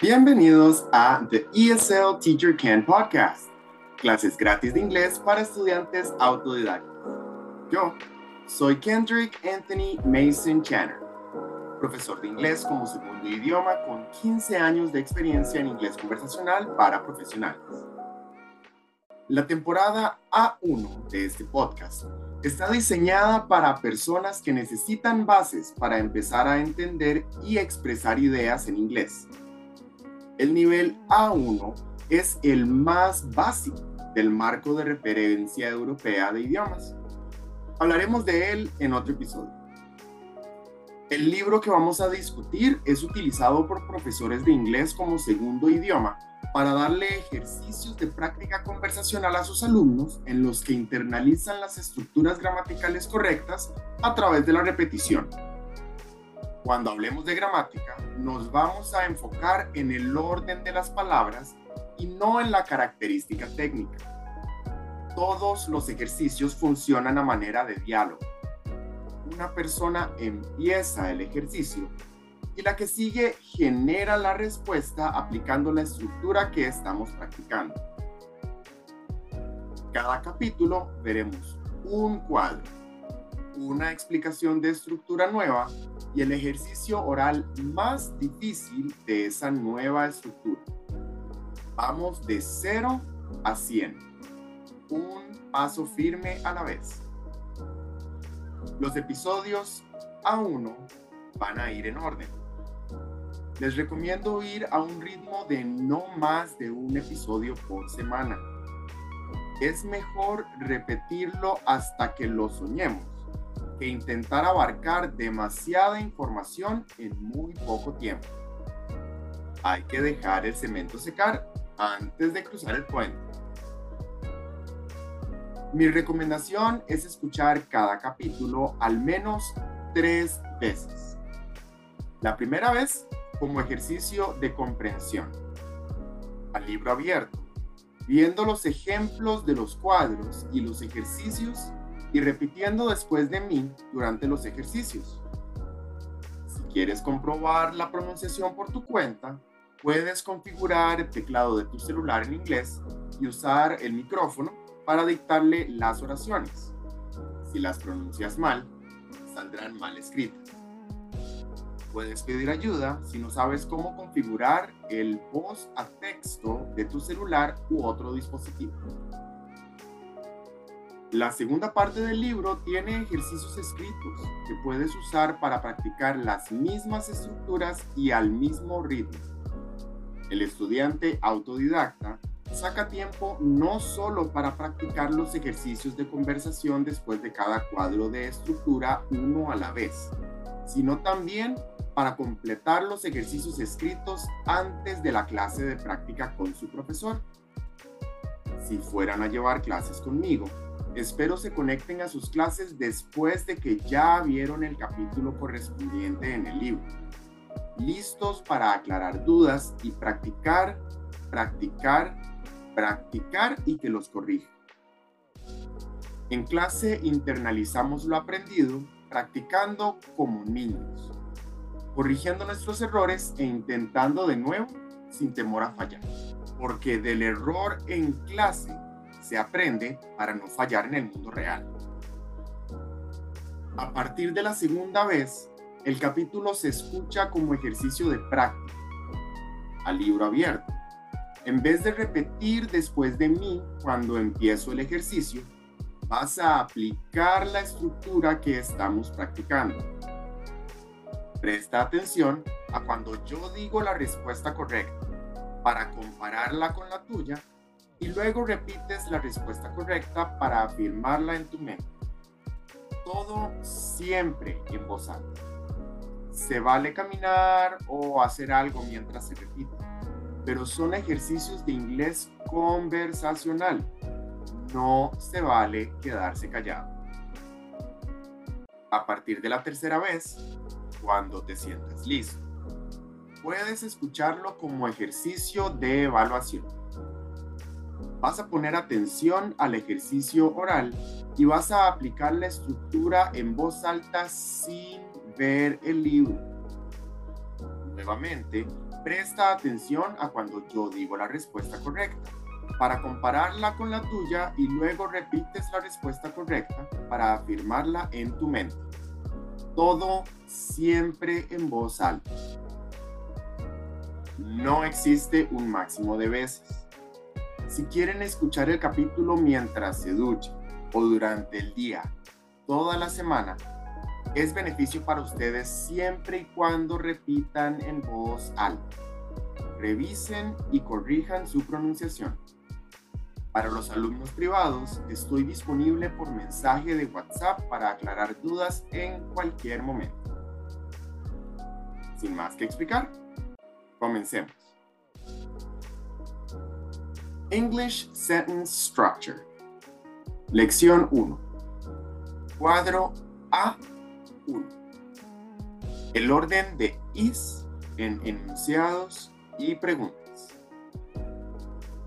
Bienvenidos a The ESL Teacher Can Podcast, clases gratis de inglés para estudiantes autodidactas. Yo soy Kendrick Anthony Mason Channer, profesor de inglés como segundo idioma con 15 años de experiencia en inglés conversacional para profesionales. La temporada A1 de este podcast está diseñada para personas que necesitan bases para empezar a entender y expresar ideas en inglés el nivel A1 es el más básico del marco de referencia europea de idiomas. Hablaremos de él en otro episodio. El libro que vamos a discutir es utilizado por profesores de inglés como segundo idioma para darle ejercicios de práctica conversacional a sus alumnos en los que internalizan las estructuras gramaticales correctas a través de la repetición cuando hablemos de gramática, nos vamos a enfocar en el orden de las palabras y no en la característica técnica. Todos los ejercicios funcionan a manera de diálogo. Una persona empieza el ejercicio y la que sigue genera la respuesta aplicando la estructura que estamos practicando. Cada capítulo veremos un cuadro, una explicación de estructura nueva y el ejercicio oral más difícil de esa nueva estructura. Vamos de 0 a 100, un paso firme a la vez. Los episodios A1 van a ir en orden. Les recomiendo ir a un ritmo de no más de un episodio por semana. Es mejor repetirlo hasta que lo soñemos que intentar abarcar demasiada información en muy poco tiempo. Hay que dejar el cemento secar antes de cruzar el puente. Mi recomendación es escuchar cada capítulo al menos tres veces. La primera vez como ejercicio de comprensión, al libro abierto, viendo los ejemplos de los cuadros y los ejercicios y repitiendo después de mí durante los ejercicios. Si quieres comprobar la pronunciación por tu cuenta, puedes configurar el teclado de tu celular en inglés y usar el micrófono para dictarle las oraciones. Si las pronuncias mal, saldrán mal escritas. Puedes pedir ayuda si no sabes cómo configurar el voz a texto de tu celular u otro dispositivo. La segunda parte del libro tiene ejercicios escritos que puedes usar para practicar las mismas estructuras y al mismo ritmo. El estudiante autodidacta saca tiempo no solo para practicar los ejercicios de conversación después de cada cuadro de estructura uno a la vez, sino también para completar los ejercicios escritos antes de la clase de práctica con su profesor. Si fueran a llevar clases conmigo, Espero se conecten a sus clases después de que ya vieron el capítulo correspondiente en el libro. Listos para aclarar dudas y practicar, practicar, practicar y que los corrija. En clase internalizamos lo aprendido practicando como niños, corrigiendo nuestros errores e intentando de nuevo sin temor a fallar. Porque del error en clase se aprende para no fallar en el mundo real. A partir de la segunda vez, el capítulo se escucha como ejercicio de práctica, al libro abierto. En vez de repetir después de mí cuando empiezo el ejercicio, vas a aplicar la estructura que estamos practicando. Presta atención a cuando yo digo la respuesta correcta para compararla con la tuya y luego repites la respuesta correcta para afirmarla en tu mente. Todo siempre en voz alta. Se vale caminar o hacer algo mientras se repite, pero son ejercicios de inglés conversacional. No se vale quedarse callado. A partir de la tercera vez, cuando te sientas listo, puedes escucharlo como ejercicio de evaluación vas a poner atención al ejercicio oral y vas a aplicar la estructura en voz alta sin ver el libro. Nuevamente, Presta atención a cuando yo digo la respuesta correcta para compararla con la tuya y luego repites la respuesta correcta para afirmarla en tu mente. Todo siempre en voz alta. No existe un máximo de veces. Si quieren escuchar el capítulo mientras se duchan o durante el día, toda la semana, es beneficio para ustedes siempre y cuando repitan en voz alta. Revisen y corrijan su pronunciación. Para los alumnos privados, estoy disponible por mensaje de WhatsApp para aclarar dudas en cualquier momento. Sin más que explicar, comencemos. English Sentence Structure. Lección 1. Cuadro A1. El orden de is en enunciados y preguntas.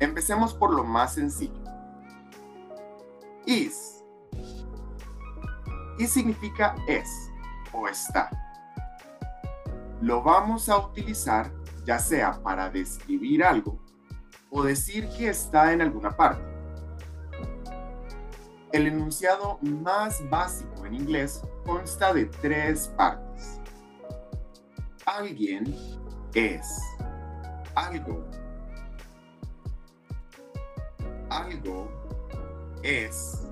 Empecemos por lo más sencillo. Is. Y significa es o está. Lo vamos a utilizar ya sea para describir algo o decir que está en alguna parte. El enunciado más básico en inglés consta de tres partes. Alguien es. Algo algo es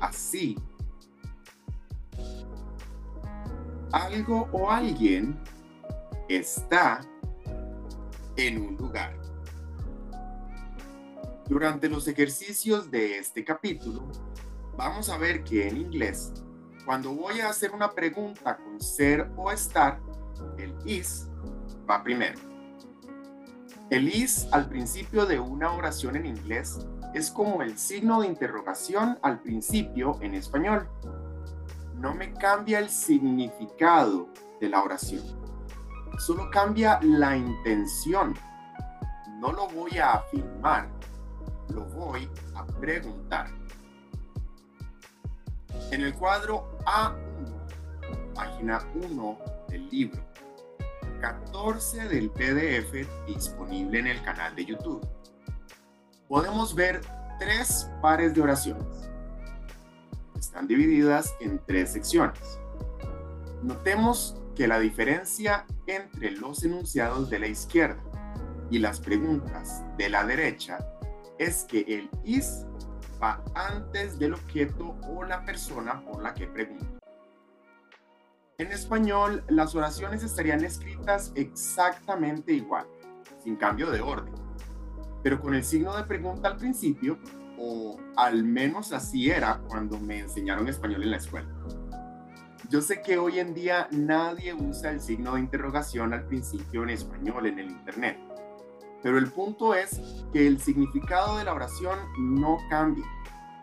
así. Algo o alguien está en un lugar. Durante los ejercicios de este capítulo, vamos a ver que en inglés, cuando voy a hacer una pregunta con ser o estar, el is va primero. El is al principio de una oración en inglés es como el signo de interrogación al principio en español. No me cambia el significado de la oración, solo cambia la intención. No lo voy a afirmar, lo voy a preguntar. En el cuadro A1, página 1 del libro, 14 del PDF disponible en el canal de YouTube podemos ver tres pares de oraciones. Están divididas en tres secciones. Notemos que la diferencia entre los enunciados de la izquierda y las preguntas de la derecha es que el is va antes del objeto o la persona por la que pregunto. En español, las oraciones estarían escritas exactamente igual, sin cambio de orden pero con el signo de pregunta al principio, o al menos así era cuando me enseñaron español en la escuela. Yo sé que hoy en día nadie usa el signo de interrogación al principio en español en el Internet, pero el punto es que el significado de la oración no cambia,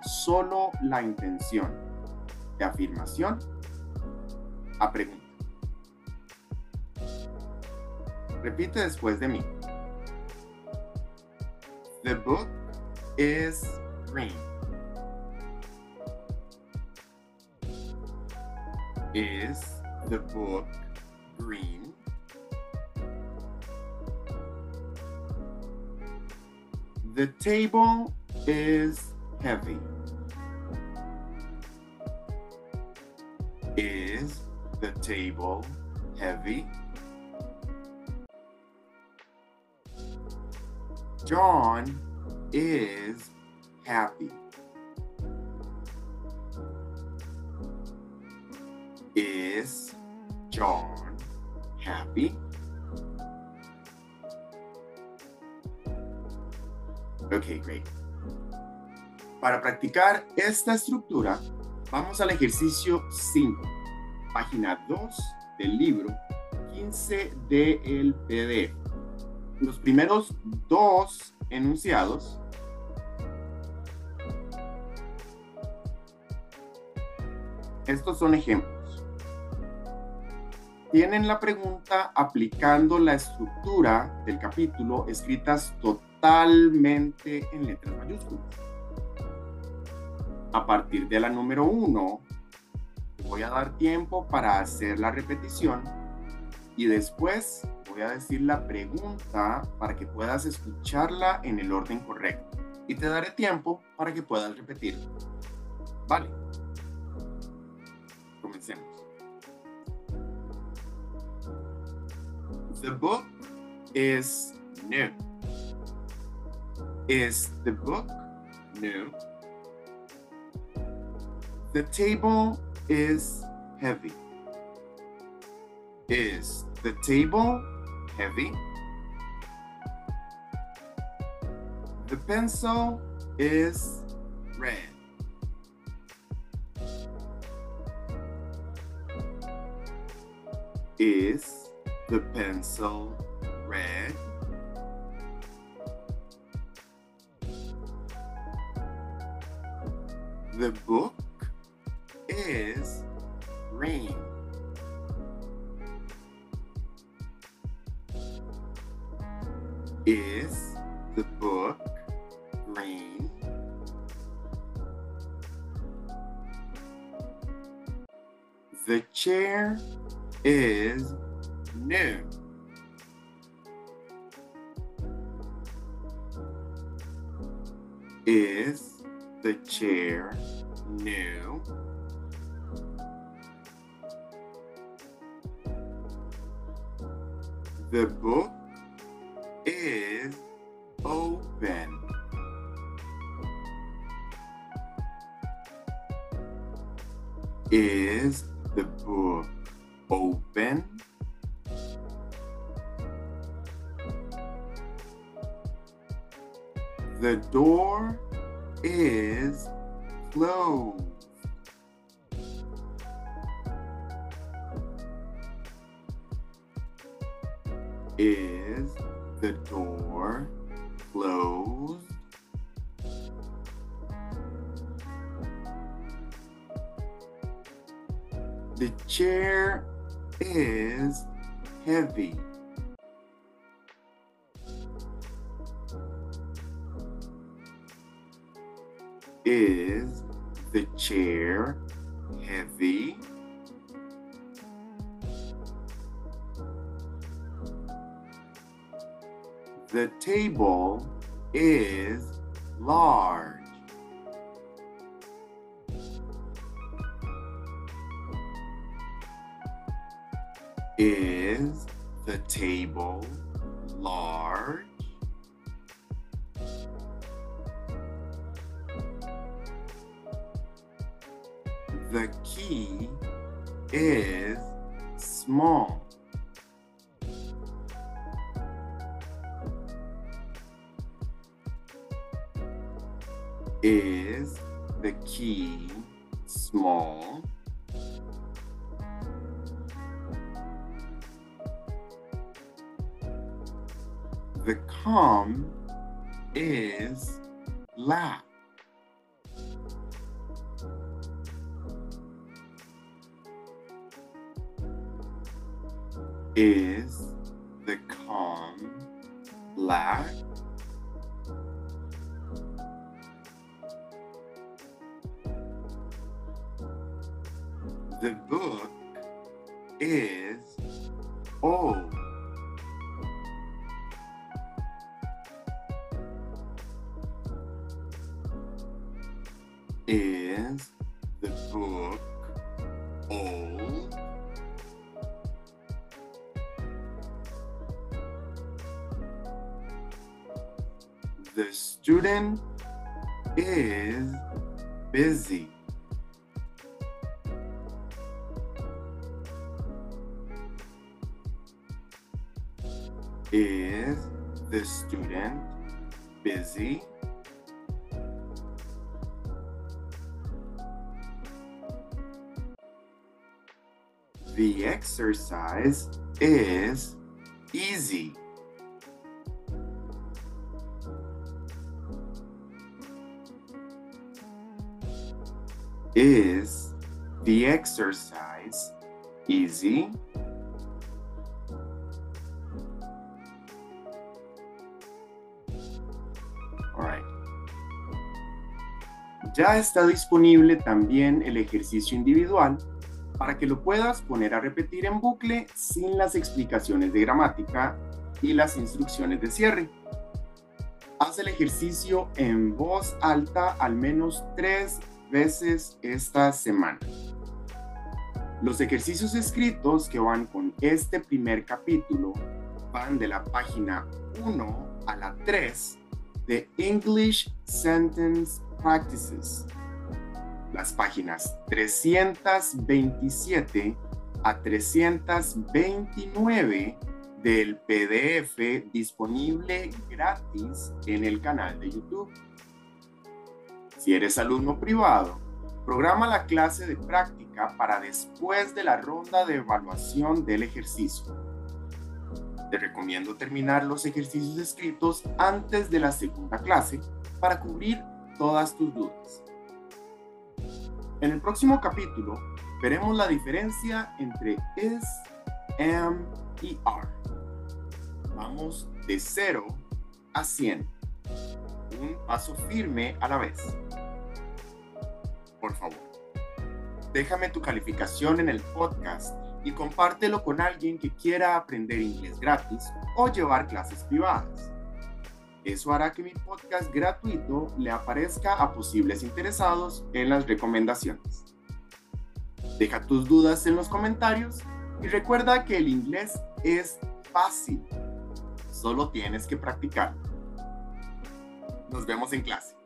solo la intención de afirmación a pregunta. Repite después de mí. The book is green. Is the book green? The table is heavy. Is the table heavy? John is happy. Para practicar esta estructura, vamos al ejercicio 5, página 2 del libro 15 del PDF los primeros dos enunciados estos son ejemplos. Tienen la pregunta aplicando la estructura del capítulo escritas totalmente en letras mayúsculas. A partir de la número uno, voy a dar tiempo para hacer la repetición y después voy a decir la pregunta para que puedas escucharla en el orden correcto. Y te daré tiempo para que puedas repetirla. Vale. Comencemos. The book is new. Is the book new? The table is heavy. Is the table heavy? The pencil is red. Is the pencil red? The book Is the book green? The chair is new. Is the chair new? The book is open. Is the book open? The door is closed. Is the door closed? The chair is heavy. The table is large. Is the table large? The key is small. Is the key small? The comb is black. Is The book is old. Is the book old? The student is busy. Is the student busy? The exercise is easy. Is the exercise easy? Ya está disponible también el ejercicio individual para que lo puedas poner a repetir en bucle sin las explicaciones de gramática y las instrucciones de cierre. Haz el ejercicio en voz alta al menos tres veces esta semana. Los ejercicios escritos que van con este primer capítulo van de la página 1 a la 3 de English Sentence Practices las páginas 327 a 329 del PDF disponible gratis en el canal de YouTube. Si eres alumno privado, programa la clase de práctica para después de la ronda de evaluación del ejercicio. Te recomiendo terminar los ejercicios escritos antes de la segunda clase para cubrir todas tus dudas. En el próximo capítulo veremos la diferencia entre is, am y are. Vamos de 0 a 100, un paso firme a la vez. Por favor, déjame tu calificación en el podcast y compártelo con alguien que quiera aprender inglés gratis o llevar clases privadas. Eso hará que mi podcast gratuito le aparezca a posibles interesados en las recomendaciones. Deja tus dudas en los comentarios y recuerda que el inglés es fácil. Solo tienes que practicar. Nos vemos en clase.